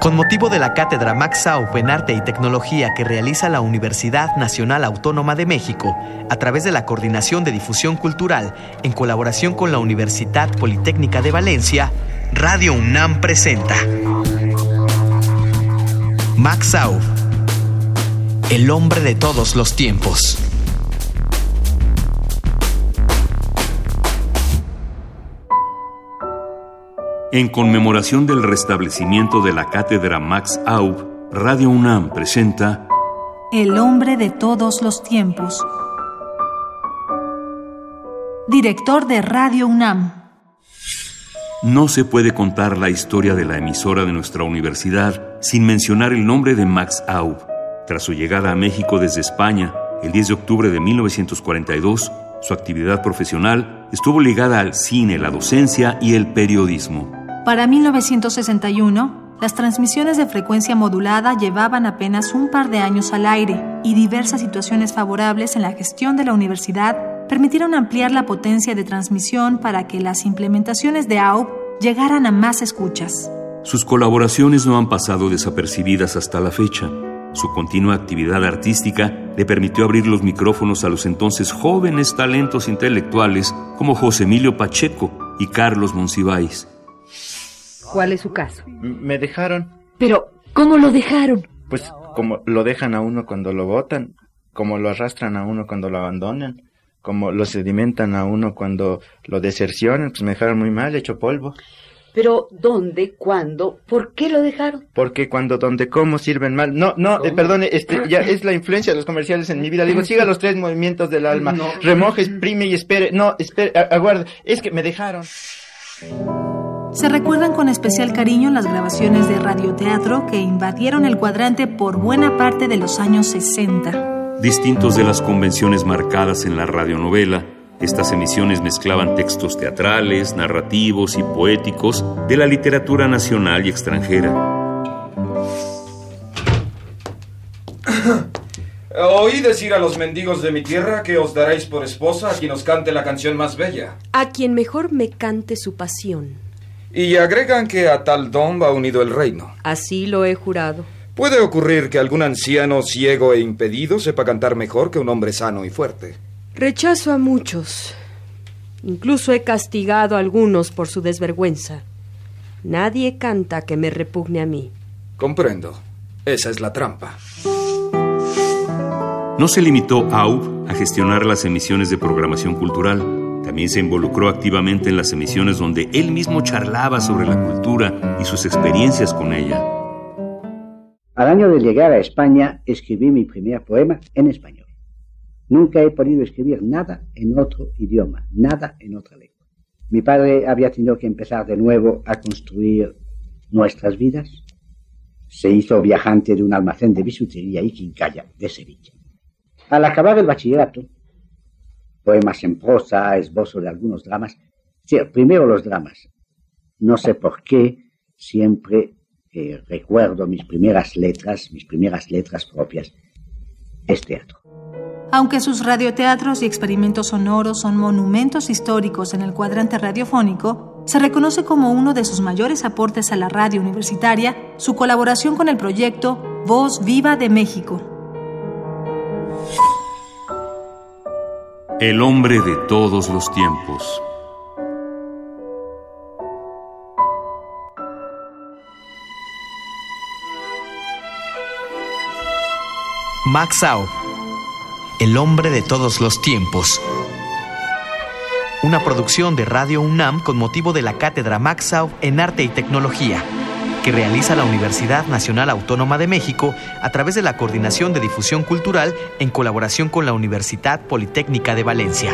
Con motivo de la cátedra Max Sauf en Arte y Tecnología que realiza la Universidad Nacional Autónoma de México a través de la Coordinación de Difusión Cultural en colaboración con la Universidad Politécnica de Valencia, Radio UNAM presenta Max el hombre de todos los tiempos. En conmemoración del restablecimiento de la cátedra Max Aub, Radio UNAM presenta El hombre de todos los tiempos. Director de Radio UNAM. No se puede contar la historia de la emisora de nuestra universidad sin mencionar el nombre de Max Aub. Tras su llegada a México desde España, el 10 de octubre de 1942, su actividad profesional estuvo ligada al cine, la docencia y el periodismo. Para 1961, las transmisiones de frecuencia modulada llevaban apenas un par de años al aire y diversas situaciones favorables en la gestión de la universidad permitieron ampliar la potencia de transmisión para que las implementaciones de AUP llegaran a más escuchas. Sus colaboraciones no han pasado desapercibidas hasta la fecha. Su continua actividad artística le permitió abrir los micrófonos a los entonces jóvenes talentos intelectuales como José Emilio Pacheco y Carlos Monsiváis. ¿Cuál es su caso? Me dejaron. Pero, ¿cómo lo dejaron? Pues como lo dejan a uno cuando lo botan, como lo arrastran a uno cuando lo abandonan, como lo sedimentan a uno cuando lo desercionan, pues me dejaron muy mal, hecho polvo. Pero, ¿dónde? ¿Cuándo? ¿Por qué lo dejaron? Porque cuando, donde, cómo sirven mal. No, no, eh, perdone, este, ya es la influencia de los comerciales en mi vida. Le digo, siga los tres movimientos del alma. Remoje, exprime y espere. No, espere, aguarde. Es que me dejaron. Se recuerdan con especial cariño las grabaciones de radioteatro que invadieron el cuadrante por buena parte de los años 60. Distintos de las convenciones marcadas en la radionovela, estas emisiones mezclaban textos teatrales, narrativos y poéticos de la literatura nacional y extranjera. Oí decir a los mendigos de mi tierra que os daréis por esposa a quien os cante la canción más bella. A quien mejor me cante su pasión. Y agregan que a tal don va unido el reino. Así lo he jurado. Puede ocurrir que algún anciano ciego e impedido sepa cantar mejor que un hombre sano y fuerte. Rechazo a muchos. Incluso he castigado a algunos por su desvergüenza. Nadie canta que me repugne a mí. Comprendo. Esa es la trampa. No se limitó AUB a gestionar las emisiones de programación cultural. También se involucró activamente en las emisiones donde él mismo charlaba sobre la cultura y sus experiencias con ella. Al año de llegar a España escribí mi primer poema en español. Nunca he podido escribir nada en otro idioma, nada en otra lengua. Mi padre había tenido que empezar de nuevo a construir nuestras vidas. Se hizo viajante de un almacén de bisutería y quincalla de Sevilla. Al acabar el bachillerato, poemas en prosa, esbozo de algunos dramas. Sí, primero los dramas. No sé por qué siempre eh, recuerdo mis primeras letras, mis primeras letras propias, es teatro. Aunque sus radioteatros y experimentos sonoros son monumentos históricos en el cuadrante radiofónico, se reconoce como uno de sus mayores aportes a la radio universitaria su colaboración con el proyecto Voz Viva de México, El hombre de todos los tiempos. Max Au, El hombre de todos los tiempos. Una producción de Radio UNAM con motivo de la cátedra Max Au en Arte y Tecnología que realiza la Universidad Nacional Autónoma de México a través de la Coordinación de Difusión Cultural en colaboración con la Universidad Politécnica de Valencia.